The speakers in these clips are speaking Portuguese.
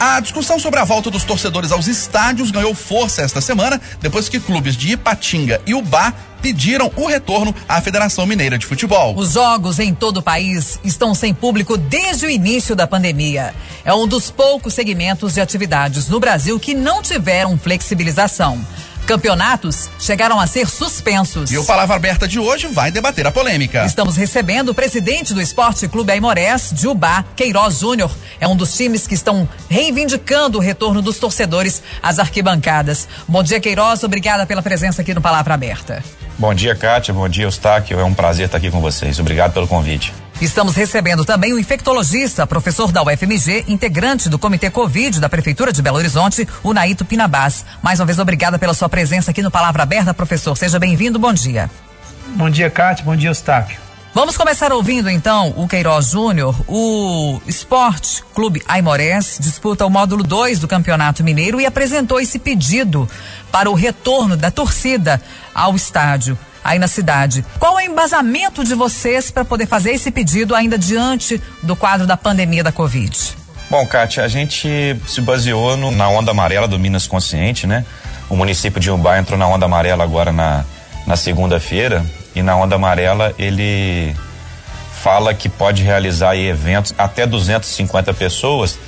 A discussão sobre a volta dos torcedores aos estádios ganhou força esta semana, depois que clubes de Ipatinga e Ubá pediram o retorno à Federação Mineira de Futebol. Os jogos em todo o país estão sem público desde o início da pandemia. É um dos poucos segmentos de atividades no Brasil que não tiveram flexibilização. Campeonatos chegaram a ser suspensos. E o Palavra Aberta de hoje vai debater a polêmica. Estamos recebendo o presidente do Esporte Clube Aimorés, Jubá Queiroz Júnior. É um dos times que estão reivindicando o retorno dos torcedores às arquibancadas. Bom dia, Queiroz. Obrigada pela presença aqui no Palavra Aberta. Bom dia, Kátia. Bom dia, Eustáquio. É um prazer estar aqui com vocês. Obrigado pelo convite. Estamos recebendo também o infectologista, professor da UFMG, integrante do Comitê Covid da Prefeitura de Belo Horizonte, o Naito Pinabás. Mais uma vez, obrigada pela sua presença aqui no Palavra Aberta, professor. Seja bem-vindo, bom dia. Bom dia, Cátia. Bom dia, Eustáquio. Vamos começar ouvindo então o Queiroz Júnior. O Esporte Clube Aimorés disputa o módulo 2 do Campeonato Mineiro e apresentou esse pedido para o retorno da torcida ao estádio aí na cidade. Qual é o embasamento de vocês para poder fazer esse pedido ainda diante do quadro da pandemia da Covid? Bom, Kátia, a gente se baseou no, na onda amarela do Minas Consciente, né? O município de Umbá entrou na onda amarela agora na, na segunda-feira e na onda amarela ele fala que pode realizar eventos até 250 pessoas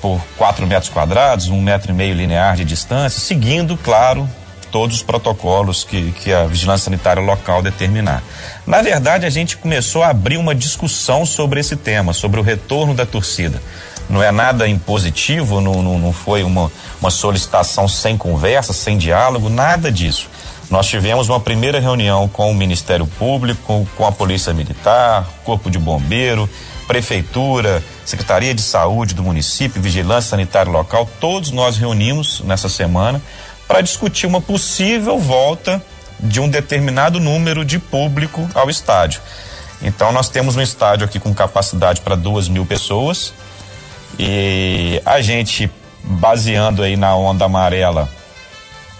por 4 metros quadrados, um metro e meio linear de distância, seguindo, claro, todos os protocolos que, que a vigilância sanitária local determinar. Na verdade, a gente começou a abrir uma discussão sobre esse tema, sobre o retorno da torcida. Não é nada impositivo, não, não, não foi uma, uma solicitação sem conversa, sem diálogo, nada disso. Nós tivemos uma primeira reunião com o Ministério Público, com a Polícia Militar, Corpo de Bombeiro, Prefeitura, Secretaria de Saúde do município, Vigilância Sanitária Local, todos nós reunimos nessa semana para discutir uma possível volta de um determinado número de público ao estádio. Então nós temos um estádio aqui com capacidade para duas mil pessoas e a gente baseando aí na onda amarela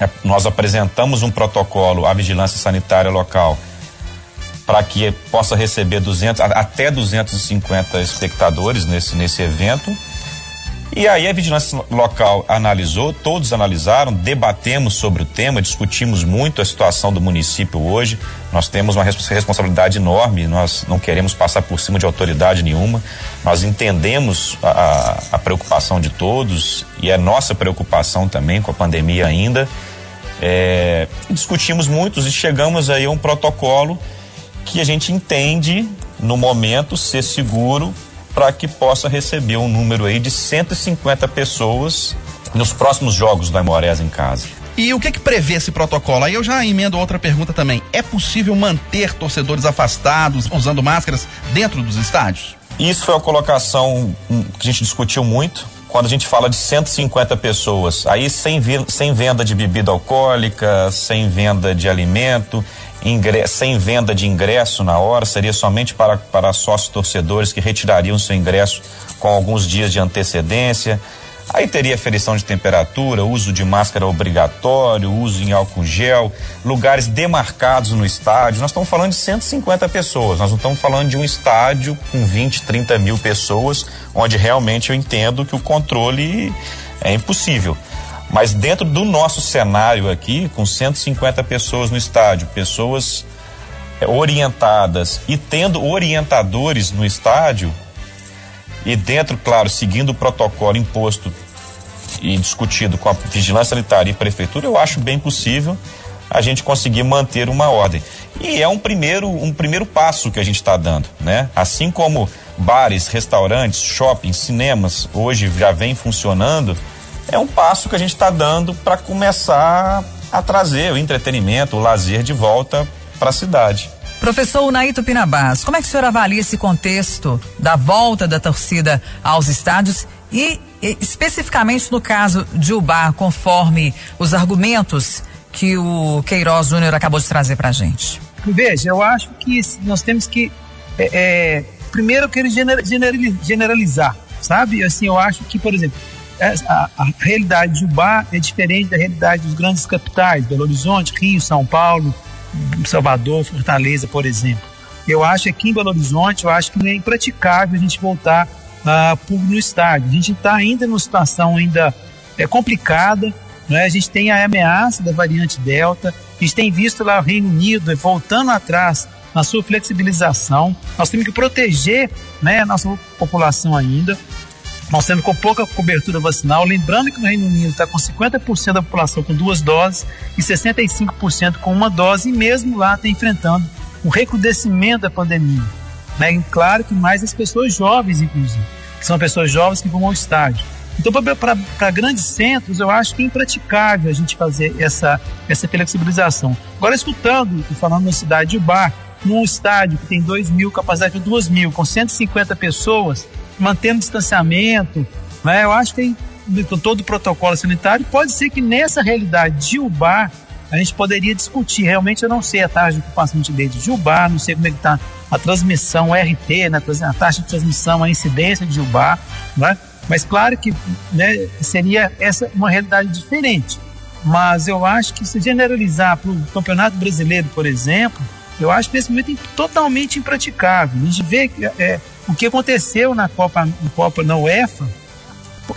é, nós apresentamos um protocolo à vigilância sanitária local para que possa receber 200 até 250 espectadores nesse nesse evento e aí a vigilância local analisou, todos analisaram, debatemos sobre o tema, discutimos muito a situação do município hoje. Nós temos uma responsabilidade enorme, nós não queremos passar por cima de autoridade nenhuma. Nós entendemos a, a preocupação de todos e é nossa preocupação também com a pandemia ainda. É, discutimos muitos e chegamos aí a um protocolo que a gente entende no momento ser seguro para que possa receber um número aí de 150 pessoas nos próximos jogos do Aimorés em casa. E o que que prevê esse protocolo? Aí eu já emendo outra pergunta também. É possível manter torcedores afastados, usando máscaras, dentro dos estádios? Isso foi a colocação que a gente discutiu muito. Quando a gente fala de 150 pessoas, aí sem, sem venda de bebida alcoólica, sem venda de alimento, sem venda de ingresso na hora, seria somente para, para sócios torcedores que retirariam seu ingresso com alguns dias de antecedência. Aí teria aferição de temperatura, uso de máscara obrigatório, uso em álcool gel, lugares demarcados no estádio. Nós estamos falando de 150 pessoas, nós não estamos falando de um estádio com 20, 30 mil pessoas, onde realmente eu entendo que o controle é impossível. Mas dentro do nosso cenário aqui, com 150 pessoas no estádio, pessoas é, orientadas e tendo orientadores no estádio, e dentro, claro, seguindo o protocolo imposto e discutido com a vigilância sanitária e prefeitura, eu acho bem possível a gente conseguir manter uma ordem. E é um primeiro, um primeiro passo que a gente está dando, né? Assim como bares, restaurantes, shoppings, cinemas hoje já vem funcionando, é um passo que a gente está dando para começar a trazer o entretenimento, o lazer de volta para a cidade. Professor Unaito Pinabás, como é que o senhor avalia esse contexto da volta da torcida aos estádios e, e especificamente no caso de Ubar, conforme os argumentos que o Queiroz Júnior acabou de trazer para a gente? Veja, eu acho que nós temos que é, é, primeiro eu quero generalizar, sabe? Assim, eu acho que, por exemplo, a, a, realidade de Ubá é diferente da realidade dos grandes capitais, Belo Horizonte, Rio, São Paulo, Salvador, Fortaleza, por exemplo. Eu acho que aqui em Belo Horizonte, eu acho que é impraticável a gente voltar uh, no estádio. A gente está ainda numa situação ainda é, complicada, né? a gente tem a ameaça da variante Delta, a gente tem visto lá o Reino Unido voltando atrás na sua flexibilização. Nós temos que proteger né, a nossa população ainda. Nós temos com pouca cobertura vacinal. Lembrando que o Reino Unido está com 50% da população com duas doses e 65% com uma dose, e mesmo lá está enfrentando o recrudescimento da pandemia. Né? E claro que mais as pessoas jovens, inclusive, que são pessoas jovens que vão ao estádio. Então, para grandes centros, eu acho que é impraticável a gente fazer essa, essa flexibilização. Agora, escutando e falando na cidade de Bar, num estádio que tem 2 mil, capacidade de 2 mil, com 150 pessoas, mantendo distanciamento, né, eu acho que com todo o protocolo sanitário, pode ser que nessa realidade de Ubar, a gente poderia discutir. Realmente eu não sei a taxa de ocupação de leite de Ubar, não sei como é que está a transmissão RT, né, a taxa de transmissão, a incidência de Ubar, né? Mas claro que né, seria essa uma realidade diferente. Mas eu acho que se generalizar para o Campeonato Brasileiro, por exemplo, eu acho que nesse momento é totalmente impraticável. A gente vê é, o que aconteceu na Copa, na Copa na UEFA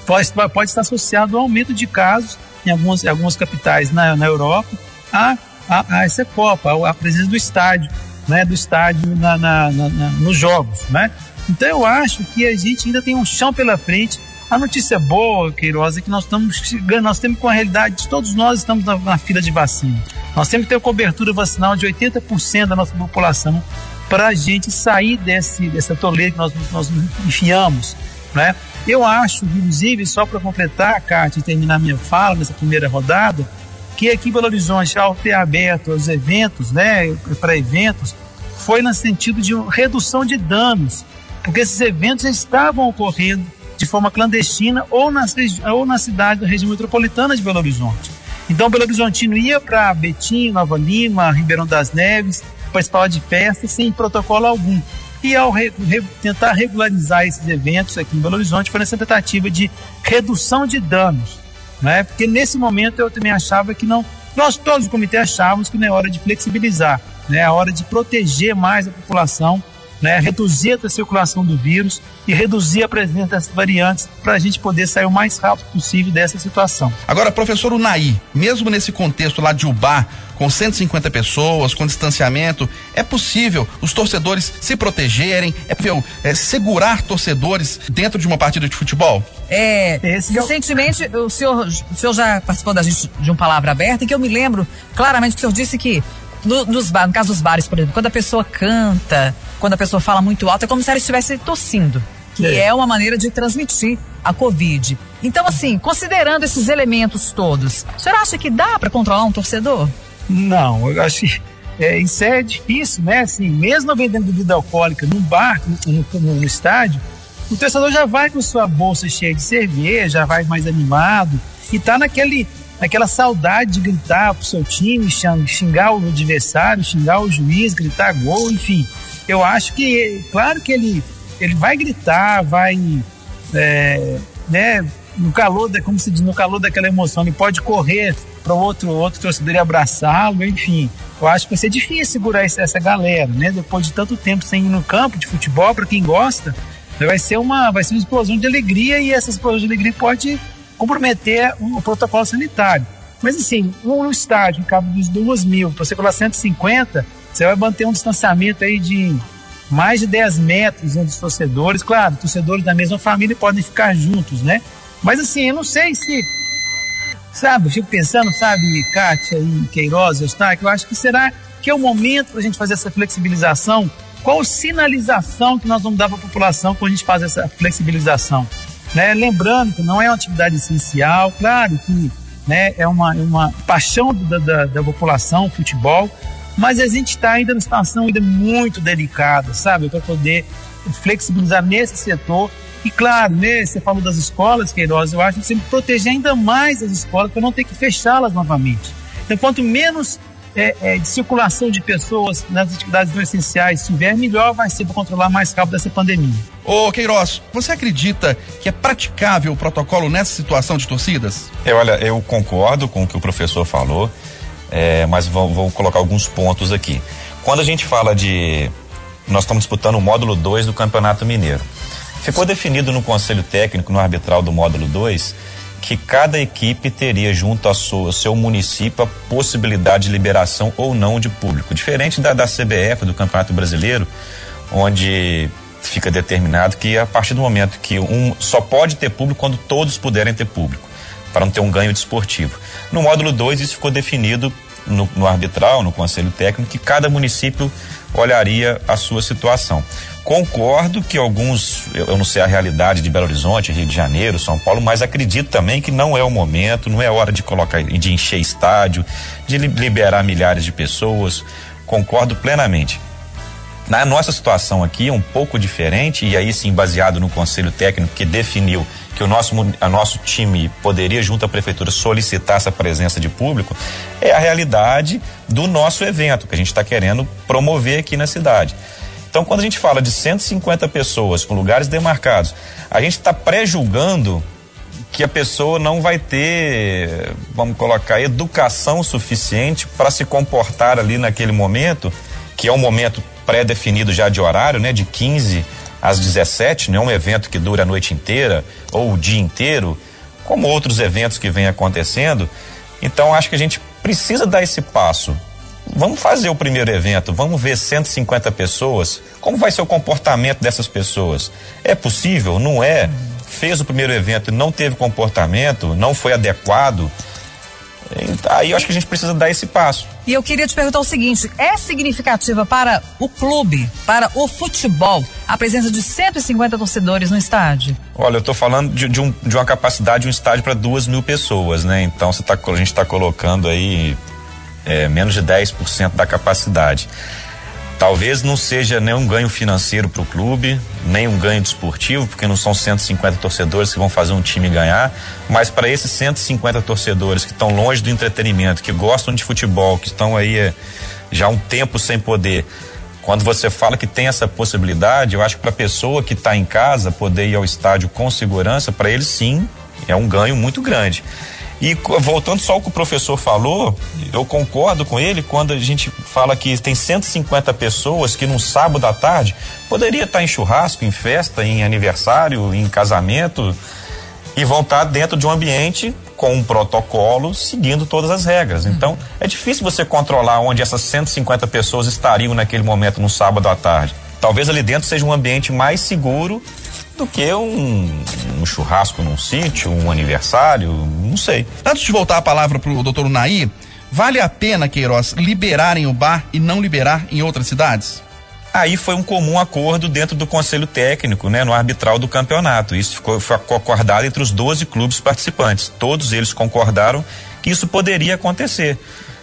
pode, pode estar associado ao aumento de casos em algumas, em algumas capitais na, na Europa a, a, a, essa Copa, a, presença do estádio, né, do estádio na, na, na, nos jogos, né? Então eu acho que a gente ainda tem um chão pela frente. A notícia boa, Queiroz, é que nós estamos chegando, nós temos com a realidade, todos nós estamos na, na fila de vacina. Nós temos que ter cobertura vacinal de 80% da nossa população para a gente sair desse, dessa toleira que nós, nós enfiamos. Né? Eu acho, inclusive, só para completar, Cátia, e terminar minha fala nessa primeira rodada, que aqui em Belo Horizonte, ao ter aberto os eventos, né, para eventos, foi no sentido de redução de danos porque esses eventos estavam ocorrendo de forma clandestina ou na, ou na cidade da região metropolitana de Belo Horizonte. Então, Belo Horizontino ia para Betim, Nova Lima, Ribeirão das Neves, participar de festas sem protocolo algum. E ao re, re, tentar regularizar esses eventos aqui em Belo Horizonte, foi nessa tentativa de redução de danos. Né? Porque nesse momento eu também achava que não. Nós todos do comitê achávamos que não é hora de flexibilizar, né? é hora de proteger mais a população né, reduzir a circulação do vírus e reduzir a presença das variantes para a gente poder sair o mais rápido possível dessa situação. Agora, professor Unai, mesmo nesse contexto lá de Ubá, com 150 pessoas, com distanciamento, é possível os torcedores se protegerem? É possível é, segurar torcedores dentro de uma partida de futebol? É, Esse recentemente é o... o, senhor, o senhor já participou da gente de um Palavra Aberta e que eu me lembro claramente que o senhor disse que no, nos no caso dos bares, por exemplo, quando a pessoa canta, quando a pessoa fala muito alto, é como se ela estivesse tossindo, que é. é uma maneira de transmitir a Covid. Então, assim, considerando esses elementos todos, o senhor acha que dá para controlar um torcedor? Não, eu acho que é, isso é difícil, né? Assim, mesmo vendendo bebida alcoólica num bar, no, no, no, estádio, o torcedor já vai com sua bolsa cheia de cerveja, já vai mais animado e tá naquele aquela saudade de gritar pro seu time, xingar o adversário, xingar o juiz, gritar gol, enfim. Eu acho que, claro que ele, ele vai gritar, vai, é, né, no calor, da, como se diz, no calor daquela emoção, ele pode correr para outro outro torcedor e abraçá-lo, enfim. Eu acho que vai ser difícil segurar essa galera, né? Depois de tanto tempo sem ir no campo de futebol, para quem gosta, vai ser uma vai ser uma explosão de alegria e essa explosão de alegria pode comprometer o protocolo sanitário. Mas assim, um estádio que cabe dos 2 mil, para você colocar 150, você vai manter um distanciamento aí de mais de 10 metros entre os torcedores. Claro, torcedores da mesma família podem ficar juntos, né? Mas assim, eu não sei se. Sabe, eu fico pensando, sabe, Kátia e Queiroz, Eustáquio, eu acho que será que é o momento para a gente fazer essa flexibilização? Qual sinalização que nós vamos dar para a população quando a gente faz essa flexibilização? Né? Lembrando que não é uma atividade essencial, claro que né, é uma, uma paixão da, da, da população, futebol, mas a gente está ainda numa situação ainda muito delicada, sabe? Para poder flexibilizar nesse setor. E claro, né, você falou das escolas, Queiroz, eu acho que você tem que proteger ainda mais as escolas para não ter que fechá-las novamente. Então, quanto menos é, é, de circulação de pessoas nas atividades não essenciais tiver, melhor vai ser para controlar mais rápido essa pandemia. Ô Queiroz, você acredita que é praticável o protocolo nessa situação de torcidas? É, olha, eu concordo com o que o professor falou, é, mas vou, vou colocar alguns pontos aqui. Quando a gente fala de. Nós estamos disputando o módulo 2 do Campeonato Mineiro. Ficou definido no Conselho Técnico, no arbitral do módulo 2, que cada equipe teria junto ao seu, município a possibilidade de liberação ou não de público. Diferente da, da CBF, do Campeonato Brasileiro, onde fica determinado que a partir do momento que um só pode ter público quando todos puderem ter público, para não ter um ganho desportivo. No módulo 2, isso ficou definido no, no arbitral, no conselho técnico, que cada município olharia a sua situação. Concordo que alguns, eu não sei a realidade de Belo Horizonte, Rio de Janeiro, São Paulo, mas acredito também que não é o momento, não é hora de colocar, de encher estádio, de liberar milhares de pessoas. Concordo plenamente. Na nossa situação aqui é um pouco diferente, e aí sim baseado no conselho técnico que definiu que o nosso, a nosso time poderia, junto à prefeitura, solicitar essa presença de público, é a realidade do nosso evento, que a gente está querendo promover aqui na cidade. Então, quando a gente fala de 150 pessoas com lugares demarcados, a gente está pré-julgando que a pessoa não vai ter, vamos colocar, educação suficiente para se comportar ali naquele momento, que é um momento pré-definido já de horário, né, de 15 às 17, não é um evento que dura a noite inteira ou o dia inteiro, como outros eventos que vêm acontecendo. Então, acho que a gente precisa dar esse passo vamos fazer o primeiro evento, vamos ver 150 pessoas, como vai ser o comportamento dessas pessoas? É possível? Não é? Fez o primeiro evento e não teve comportamento, não foi adequado. Aí eu acho que a gente precisa dar esse passo. E eu queria te perguntar o seguinte: é significativa para o clube, para o futebol, a presença de 150 torcedores no estádio? Olha, eu estou falando de, de, um, de, uma capacidade de um estádio para duas mil pessoas, né? Então tá, a gente está colocando aí é, menos de 10% da capacidade. Talvez não seja nem um ganho financeiro para o clube, nem um ganho desportivo, porque não são 150 torcedores que vão fazer um time ganhar, mas para esses 150 torcedores que estão longe do entretenimento, que gostam de futebol, que estão aí é, já um tempo sem poder, quando você fala que tem essa possibilidade, eu acho que para a pessoa que está em casa poder ir ao estádio com segurança, para ele sim é um ganho muito grande. E voltando só ao que o professor falou, eu concordo com ele quando a gente fala que tem 150 pessoas que num sábado à tarde poderia estar em churrasco, em festa, em aniversário, em casamento e vão estar dentro de um ambiente com um protocolo seguindo todas as regras. Uhum. Então, é difícil você controlar onde essas 150 pessoas estariam naquele momento no sábado à tarde. Talvez ali dentro seja um ambiente mais seguro do que um, um churrasco num sítio, um aniversário, não sei. Antes de voltar a palavra para o doutor Naí, vale a pena, Queiroz, liberarem o bar e não liberar em outras cidades? Aí foi um comum acordo dentro do conselho técnico, né, no arbitral do campeonato. Isso ficou, foi acordado entre os 12 clubes participantes. Todos eles concordaram que isso poderia acontecer.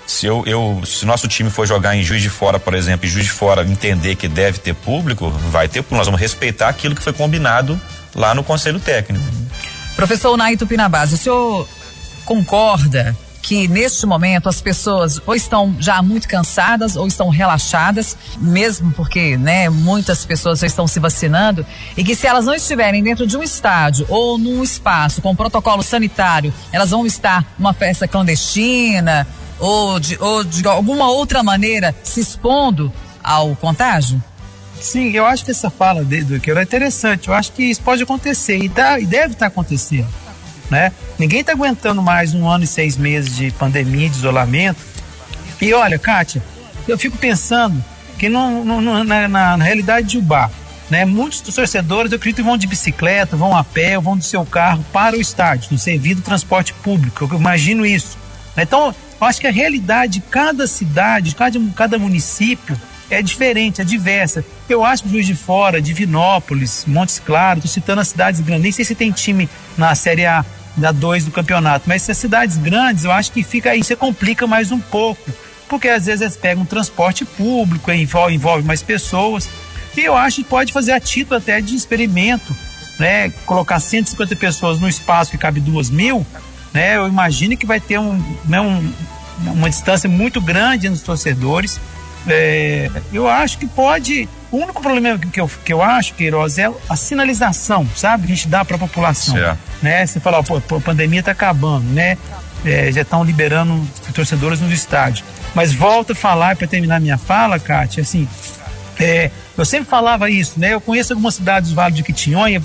Se eu, eu, se nosso time for jogar em Juiz de Fora, por exemplo, e Juiz de Fora entender que deve ter público, vai ter público. Nós vamos respeitar aquilo que foi combinado lá no Conselho Técnico. Professor Naito Pinabase, o senhor concorda que neste momento as pessoas ou estão já muito cansadas ou estão relaxadas, mesmo porque, né, muitas pessoas já estão se vacinando, e que se elas não estiverem dentro de um estádio ou num espaço com protocolo sanitário, elas vão estar numa festa clandestina, ou de, ou de alguma outra maneira se expondo ao contágio? Sim, eu acho que essa fala do que é interessante. Eu acho que isso pode acontecer e, tá, e deve estar tá acontecendo. Né? Ninguém está aguentando mais um ano e seis meses de pandemia, de isolamento. E olha, Kátia, eu fico pensando que no, na, na, na, realidade de Ubá, né, muitos dos torcedores, eu acredito, vão de bicicleta, vão a pé, vão do seu carro para o estádio, no serviço do transporte público. Eu imagino isso. Então, eu acho que a realidade de cada cidade, cada, cada município é diferente, é diversa. Eu acho que Juiz de Fora, Divinópolis, Montes Claros, estou citando as cidades grandes, nem sei se tem time na Série A, da 2 do campeonato, mas essas cidades grandes, eu acho que fica aí, você complica mais um pouco, porque às vezes eles pegam um transporte público, envolve, envolve mais pessoas, e eu acho que pode fazer a título até de experimento, né? Colocar 150 pessoas no espaço que cabe duas mil, né? Eu imagino que vai ter um, né, um uma distância muito grande nos torcedores. É, eu acho que pode. O único problema que eu, que eu acho, Queiroz, é a sinalização, sabe? A gente dá para a população. Certo. Né? Você fala, pô, a pandemia está acabando, né? É, já estão liberando torcedores no estádio. Mas volto a falar, para terminar minha fala, Kátia, assim, é, eu sempre falava isso, né? Eu conheço algumas cidades do Vale de Quitinhonha.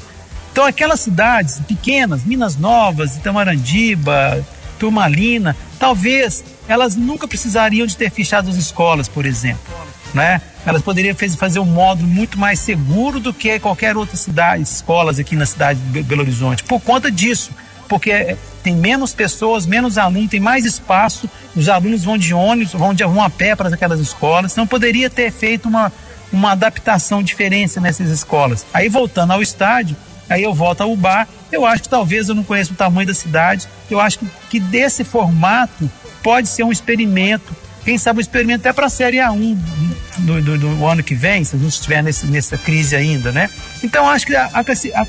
Então, aquelas cidades pequenas, Minas Novas, Itamarandiba, Turmalina, talvez elas nunca precisariam de ter fechado as escolas, por exemplo. Né? Elas poderiam fazer um módulo muito mais seguro do que qualquer outra cidade, escolas aqui na cidade de Belo Horizonte, por conta disso, porque é, tem menos pessoas, menos alunos, tem mais espaço, os alunos vão de ônibus, vão, de, vão a pé para aquelas escolas, então poderia ter feito uma, uma adaptação diferente nessas escolas. Aí voltando ao estádio, aí eu volto ao bar, eu acho que talvez eu não conheço o tamanho da cidade, eu acho que, que desse formato pode ser um experimento, quem sabe um experimento até para a Série A1 do, do, do, ano que vem, se a gente estiver nesse, nessa crise ainda, né? Então acho que a, a, a,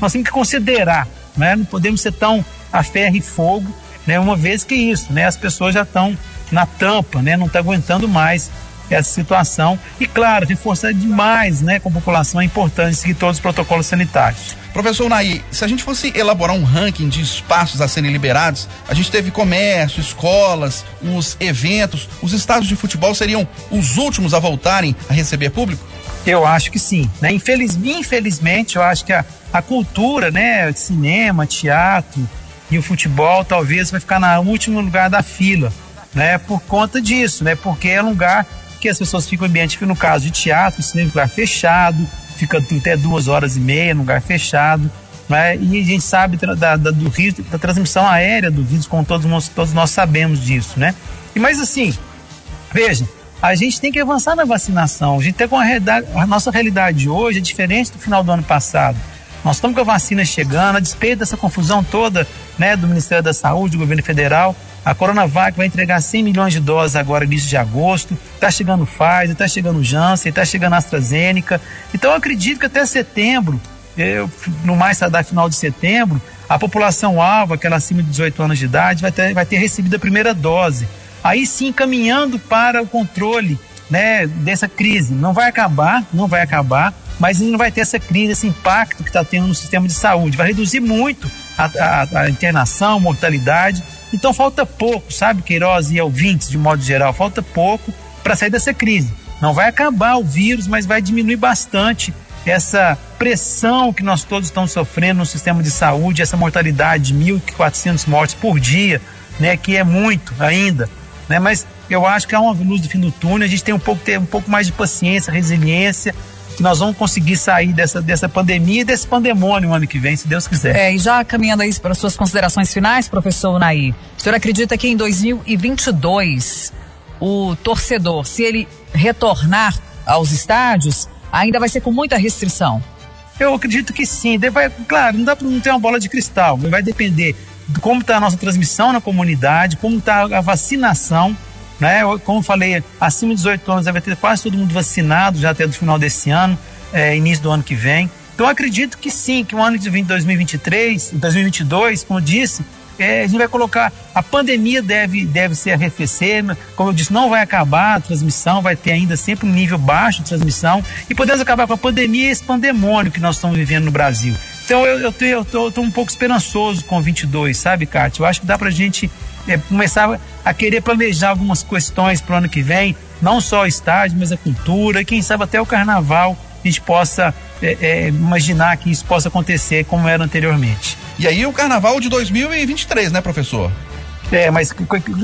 nós temos que considerar, né? Não podemos ser tão a ferro e fogo, né? Uma vez que isso, né? As pessoas já estão na tampa, né? Não estão tá aguentando mais essa situação. E, claro, reforçar demais né, com a população é importante seguir todos os protocolos sanitários. Professor Naí, se a gente fosse elaborar um ranking de espaços a serem liberados, a gente teve comércio, escolas, os eventos, os estádios de futebol seriam os últimos a voltarem a receber público? Eu acho que sim. Né? Infeliz, infelizmente, eu acho que a, a cultura, né, cinema, teatro e o futebol talvez vai ficar no último lugar da fila, né, por conta disso, né, porque é um lugar que as pessoas ficam em ambiente, no caso de teatro, cinema, lugar fechado, fica até duas horas e meia no lugar fechado. Né? E a gente sabe da, da, do risco, da transmissão aérea do vírus, como todos nós, todos nós sabemos disso, né? E, mas assim, veja, a gente tem que avançar na vacinação. A gente tem com a, realidade, a nossa realidade hoje é diferente do final do ano passado. Nós estamos com a vacina chegando, a despeito dessa confusão toda né, do Ministério da Saúde, do governo federal. A Coronavac vai entregar 100 milhões de doses agora, início de agosto. Está chegando Pfizer, está chegando Janssen, está chegando AstraZeneca. Então eu acredito que até setembro, eu, no mais da final de setembro, a população alva, aquela acima de 18 anos de idade, vai ter, vai ter recebido a primeira dose. Aí sim, caminhando para o controle né, dessa crise. Não vai acabar, não vai acabar, mas não vai ter essa crise, esse impacto que está tendo no sistema de saúde. Vai reduzir muito a, a, a internação, mortalidade então falta pouco, sabe, Queiroz e ouvintes, de modo geral, falta pouco para sair dessa crise. Não vai acabar o vírus, mas vai diminuir bastante essa pressão que nós todos estamos sofrendo no sistema de saúde, essa mortalidade de 1.400 mortes por dia, né, que é muito ainda, né? Mas eu acho que há uma luz do fim do túnel, a gente tem um pouco ter um pouco mais de paciência, resiliência que nós vamos conseguir sair dessa, dessa pandemia e desse pandemônio no ano que vem, se Deus quiser. É, e já caminhando aí para suas considerações finais, professor Naí, o senhor acredita que em 2022 o torcedor, se ele retornar aos estádios, ainda vai ser com muita restrição? Eu acredito que sim. Vai, claro, não dá para não ter uma bola de cristal. Vai depender de como está a nossa transmissão na comunidade, como está a vacinação né? Como falei, acima de 18 anos deve ter quase todo mundo vacinado já até o final desse ano, é, início do ano que vem. Então acredito que sim, que o ano de 2023, 2022, como disse, é, a gente vai colocar. A pandemia deve, deve ser arrefecer, como eu disse, não vai acabar a transmissão, vai ter ainda sempre um nível baixo de transmissão e podemos acabar com a pandemia e esse pandemônio que nós estamos vivendo no Brasil. Então eu, eu, eu, tô, eu tô um pouco esperançoso com o 22, sabe, Cátia? Eu acho que dá pra gente é, começar a querer planejar algumas questões para o ano que vem, não só o estádio, mas a cultura, e quem sabe até o carnaval a gente possa é, é, imaginar que isso possa acontecer como era anteriormente. E aí o carnaval de 2023, né, professor? É, mas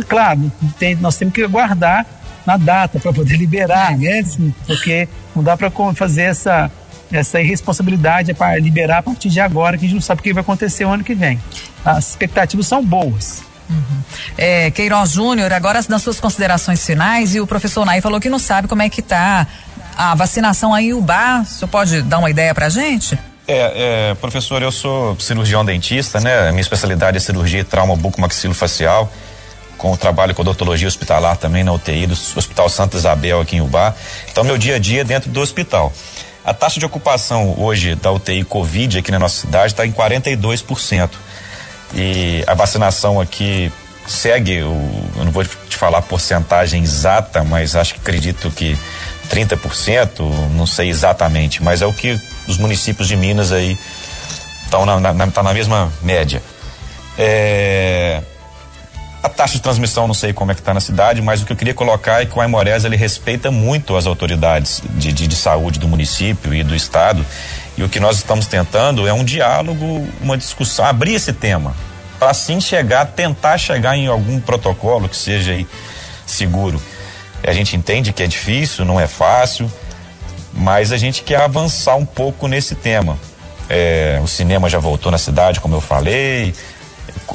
claro, tem, nós temos que aguardar na data para poder liberar, né? Assim, porque não dá para fazer essa essa irresponsabilidade para liberar a partir de agora, que a gente não sabe o que vai acontecer o ano que vem. As expectativas são boas. Uhum. É, Queiroz Júnior, agora nas suas considerações finais, e o professor Nai falou que não sabe como é que está a vacinação aí em Ubá. O senhor pode dar uma ideia para a gente? É, é, professor, eu sou cirurgião dentista, né? Minha especialidade é cirurgia e trauma bucomaxilofacial, com o trabalho com odontologia hospitalar também na UTI do Hospital Santa Isabel aqui em Ubá. Então, meu dia a dia é dentro do hospital. A taxa de ocupação hoje da UTI Covid aqui na nossa cidade está em 42%. E a vacinação aqui segue, o, eu não vou te falar porcentagem exata, mas acho que acredito que 30%, não sei exatamente, mas é o que os municípios de Minas aí estão na, na, tá na mesma média. É, a taxa de transmissão não sei como é que está na cidade, mas o que eu queria colocar é que o Aimorés ele respeita muito as autoridades de, de, de saúde do município e do estado e o que nós estamos tentando é um diálogo, uma discussão, abrir esse tema para assim chegar, tentar chegar em algum protocolo que seja seguro. A gente entende que é difícil, não é fácil, mas a gente quer avançar um pouco nesse tema. É, o cinema já voltou na cidade, como eu falei.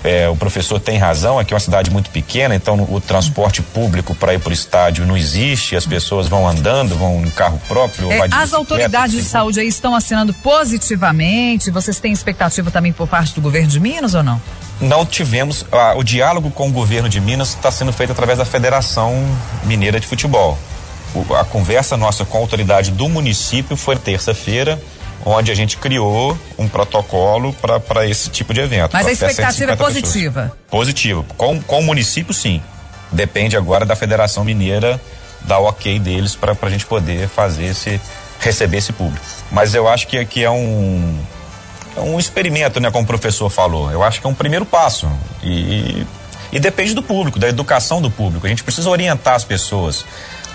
É, o professor tem razão, aqui é uma cidade muito pequena, então o transporte público para ir para o estádio não existe, as pessoas vão andando, vão em carro próprio. É, as autoridades de saúde aí estão assinando positivamente. Vocês têm expectativa também por parte do governo de Minas ou não? não tivemos. Ah, o diálogo com o governo de Minas está sendo feito através da Federação Mineira de Futebol. O, a conversa nossa com a autoridade do município foi terça-feira, onde a gente criou um protocolo para esse tipo de evento. Mas a expectativa é positiva. Pessoas. Positiva. Com, com o município, sim. Depende agora da Federação Mineira dar o ok deles para a gente poder fazer esse. receber esse público. Mas eu acho que aqui é um é um experimento, né, como o professor falou. Eu acho que é um primeiro passo. E, e depende do público, da educação do público. A gente precisa orientar as pessoas,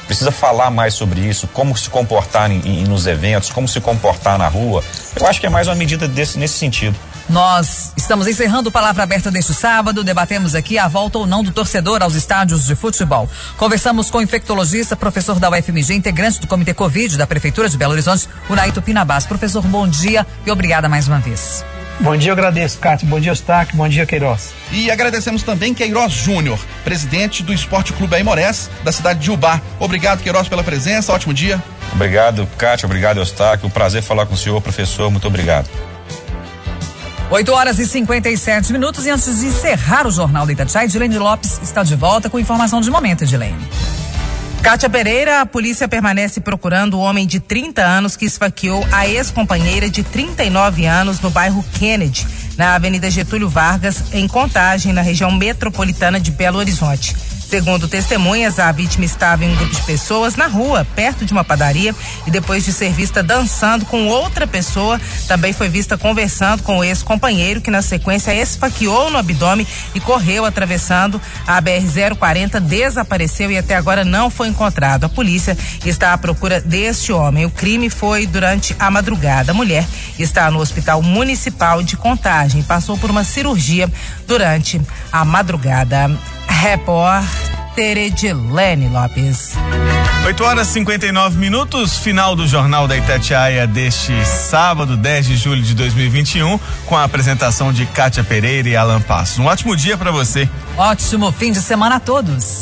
precisa falar mais sobre isso, como se comportar em, em, nos eventos, como se comportar na rua. Eu acho que é mais uma medida desse, nesse sentido. Nós estamos encerrando Palavra Aberta deste sábado. Debatemos aqui a volta ou não do torcedor aos estádios de futebol. Conversamos com o infectologista, professor da UFMG, integrante do Comitê Covid da Prefeitura de Belo Horizonte, Unai Tupinabás. Professor, bom dia e obrigada mais uma vez. Bom dia, eu agradeço, Cátia. Bom dia, Eustáquio. Bom dia, Queiroz. E agradecemos também Queiroz Júnior, presidente do Esporte Clube Aimorés, da cidade de Ubá. Obrigado, Queiroz, pela presença. Ótimo dia. Obrigado, Cátia. Obrigado, Eustáquio. Um prazer falar com o senhor, professor. Muito obrigado. 8 horas e 57 minutos. E antes de encerrar o Jornal da Itatiaia, Edilene Lopes está de volta com informação de momento, Edilene. Kátia Pereira, a polícia permanece procurando o homem de 30 anos que esfaqueou a ex-companheira de 39 anos no bairro Kennedy, na Avenida Getúlio Vargas, em Contagem, na região metropolitana de Belo Horizonte. Segundo testemunhas, a vítima estava em um grupo de pessoas na rua, perto de uma padaria, e depois de ser vista dançando com outra pessoa, também foi vista conversando com o ex-companheiro, que na sequência esfaqueou no abdômen e correu atravessando a BR-040, desapareceu e até agora não foi encontrado. A polícia está à procura deste homem. O crime foi durante a madrugada. A mulher está no Hospital Municipal de Contagem, passou por uma cirurgia durante a madrugada. Repórter Edilene Lopes. 8 horas e 59 minutos, final do Jornal da Itatiaia deste sábado, 10 de julho de 2021, com a apresentação de Kátia Pereira e Alan Passos. Um ótimo dia para você. Ótimo fim de semana a todos.